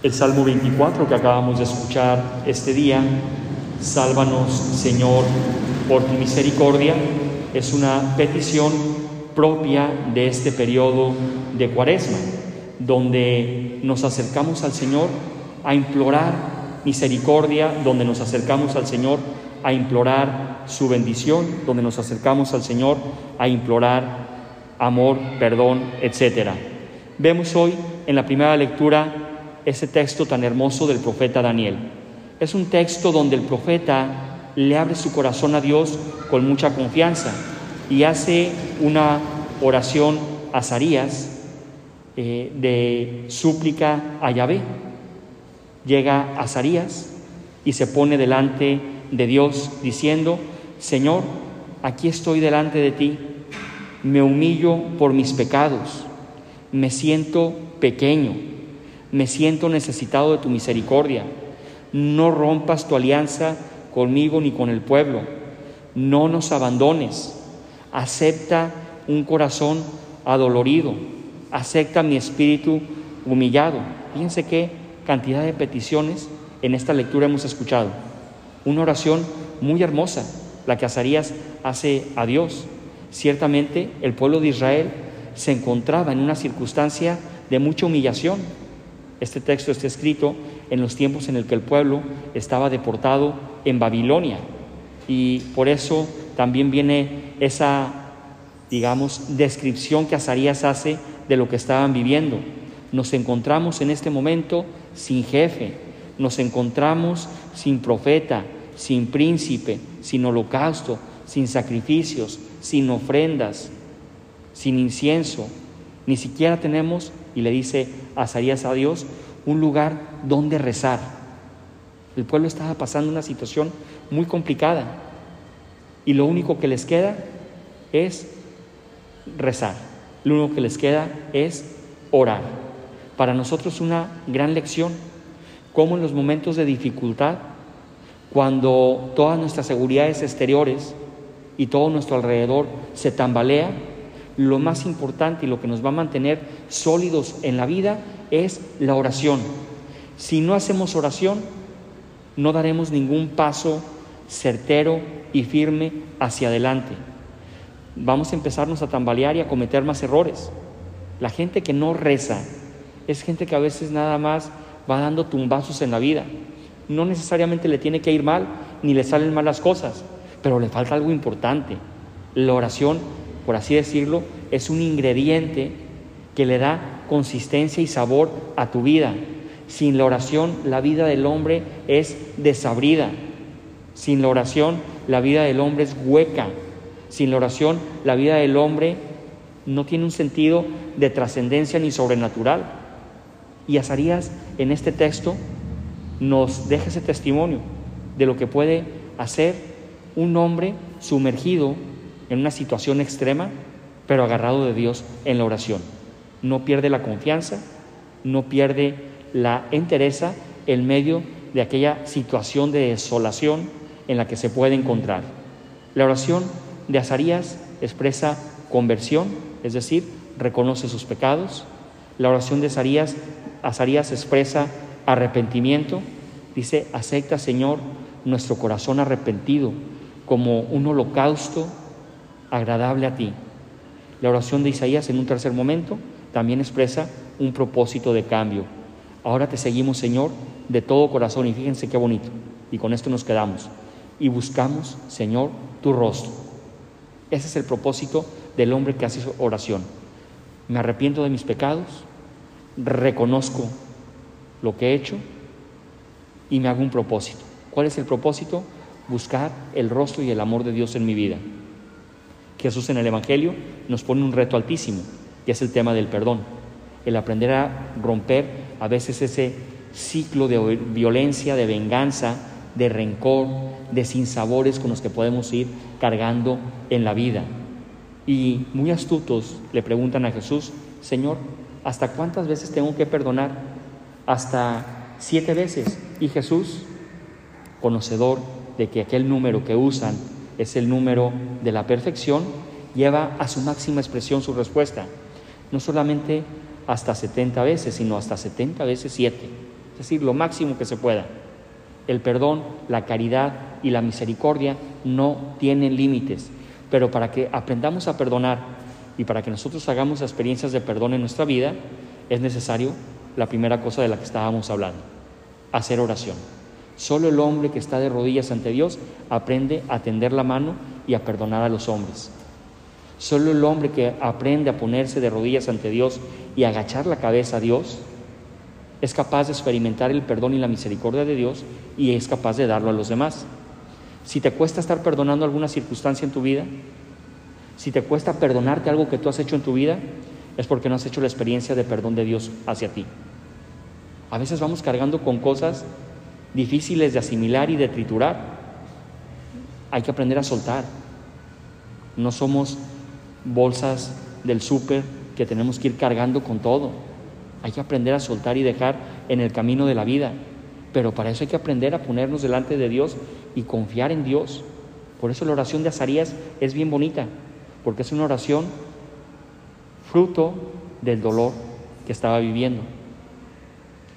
El Salmo 24 que acabamos de escuchar este día, Sálvanos Señor por tu misericordia, es una petición propia de este periodo de cuaresma, donde nos acercamos al Señor a implorar misericordia, donde nos acercamos al Señor a implorar su bendición, donde nos acercamos al Señor a implorar amor, perdón, etc. Vemos hoy en la primera lectura ese texto tan hermoso del profeta Daniel. Es un texto donde el profeta le abre su corazón a Dios con mucha confianza y hace una oración a Zarías eh, de súplica a Yahvé. Llega a Zarías y se pone delante de Dios diciendo, Señor, aquí estoy delante de ti, me humillo por mis pecados, me siento pequeño me siento necesitado de tu misericordia. No rompas tu alianza conmigo ni con el pueblo. No nos abandones. Acepta un corazón adolorido. Acepta mi espíritu humillado. Fíjense qué cantidad de peticiones en esta lectura hemos escuchado. Una oración muy hermosa, la que Azarías hace a Dios. Ciertamente el pueblo de Israel se encontraba en una circunstancia de mucha humillación este texto está escrito en los tiempos en el que el pueblo estaba deportado en Babilonia y por eso también viene esa, digamos, descripción que Azarías hace de lo que estaban viviendo. Nos encontramos en este momento sin jefe, nos encontramos sin profeta, sin príncipe, sin holocausto, sin sacrificios, sin ofrendas, sin incienso. Ni siquiera tenemos y le dice Azarías a Dios un lugar donde rezar. El pueblo estaba pasando una situación muy complicada y lo único que les queda es rezar. Lo único que les queda es orar. Para nosotros una gran lección, cómo en los momentos de dificultad, cuando todas nuestras seguridades exteriores y todo nuestro alrededor se tambalea, lo más importante y lo que nos va a mantener sólidos en la vida es la oración. Si no hacemos oración, no daremos ningún paso certero y firme hacia adelante. Vamos a empezarnos a tambalear y a cometer más errores. La gente que no reza es gente que a veces nada más va dando tumbazos en la vida. No necesariamente le tiene que ir mal, ni le salen mal las cosas, pero le falta algo importante. La oración por así decirlo, es un ingrediente que le da consistencia y sabor a tu vida. Sin la oración, la vida del hombre es desabrida. Sin la oración, la vida del hombre es hueca. Sin la oración, la vida del hombre no tiene un sentido de trascendencia ni sobrenatural. Y Azarías en este texto nos deja ese testimonio de lo que puede hacer un hombre sumergido en una situación extrema, pero agarrado de Dios en la oración. No pierde la confianza, no pierde la entereza en medio de aquella situación de desolación en la que se puede encontrar. La oración de Azarías expresa conversión, es decir, reconoce sus pecados. La oración de Azarías, Azarías expresa arrepentimiento, dice, acepta Señor nuestro corazón arrepentido como un holocausto agradable a ti. La oración de Isaías en un tercer momento también expresa un propósito de cambio. Ahora te seguimos, Señor, de todo corazón y fíjense qué bonito. Y con esto nos quedamos. Y buscamos, Señor, tu rostro. Ese es el propósito del hombre que hace oración. Me arrepiento de mis pecados, reconozco lo que he hecho y me hago un propósito. ¿Cuál es el propósito? Buscar el rostro y el amor de Dios en mi vida. Jesús en el Evangelio nos pone un reto altísimo, que es el tema del perdón, el aprender a romper a veces ese ciclo de violencia, de venganza, de rencor, de sinsabores con los que podemos ir cargando en la vida. Y muy astutos le preguntan a Jesús, Señor, ¿hasta cuántas veces tengo que perdonar? Hasta siete veces. Y Jesús, conocedor de que aquel número que usan es el número de la perfección, lleva a su máxima expresión su respuesta. No solamente hasta 70 veces, sino hasta 70 veces 7. es decir, lo máximo que se pueda. El perdón, la caridad y la misericordia no tienen límites, pero para que aprendamos a perdonar y para que nosotros hagamos experiencias de perdón en nuestra vida, es necesario la primera cosa de la que estábamos hablando, hacer oración. Solo el hombre que está de rodillas ante Dios aprende a tender la mano y a perdonar a los hombres. Solo el hombre que aprende a ponerse de rodillas ante Dios y agachar la cabeza a Dios es capaz de experimentar el perdón y la misericordia de Dios y es capaz de darlo a los demás. Si te cuesta estar perdonando alguna circunstancia en tu vida, si te cuesta perdonarte algo que tú has hecho en tu vida, es porque no has hecho la experiencia de perdón de Dios hacia ti. A veces vamos cargando con cosas difíciles de asimilar y de triturar. Hay que aprender a soltar. No somos bolsas del súper que tenemos que ir cargando con todo. Hay que aprender a soltar y dejar en el camino de la vida. Pero para eso hay que aprender a ponernos delante de Dios y confiar en Dios. Por eso la oración de Azarías es bien bonita, porque es una oración fruto del dolor que estaba viviendo.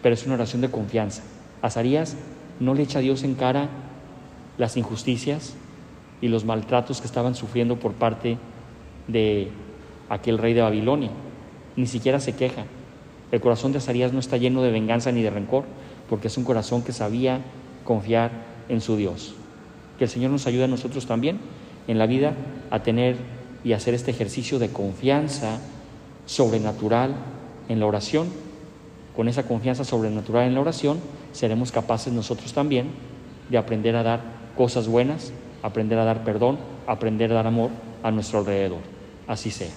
Pero es una oración de confianza. Azarías no le echa a Dios en cara las injusticias y los maltratos que estaban sufriendo por parte de aquel rey de Babilonia. Ni siquiera se queja. El corazón de Azarías no está lleno de venganza ni de rencor, porque es un corazón que sabía confiar en su Dios. Que el Señor nos ayude a nosotros también en la vida a tener y hacer este ejercicio de confianza sobrenatural en la oración. Con esa confianza sobrenatural en la oración, seremos capaces nosotros también de aprender a dar cosas buenas, aprender a dar perdón, aprender a dar amor a nuestro alrededor. Así sea.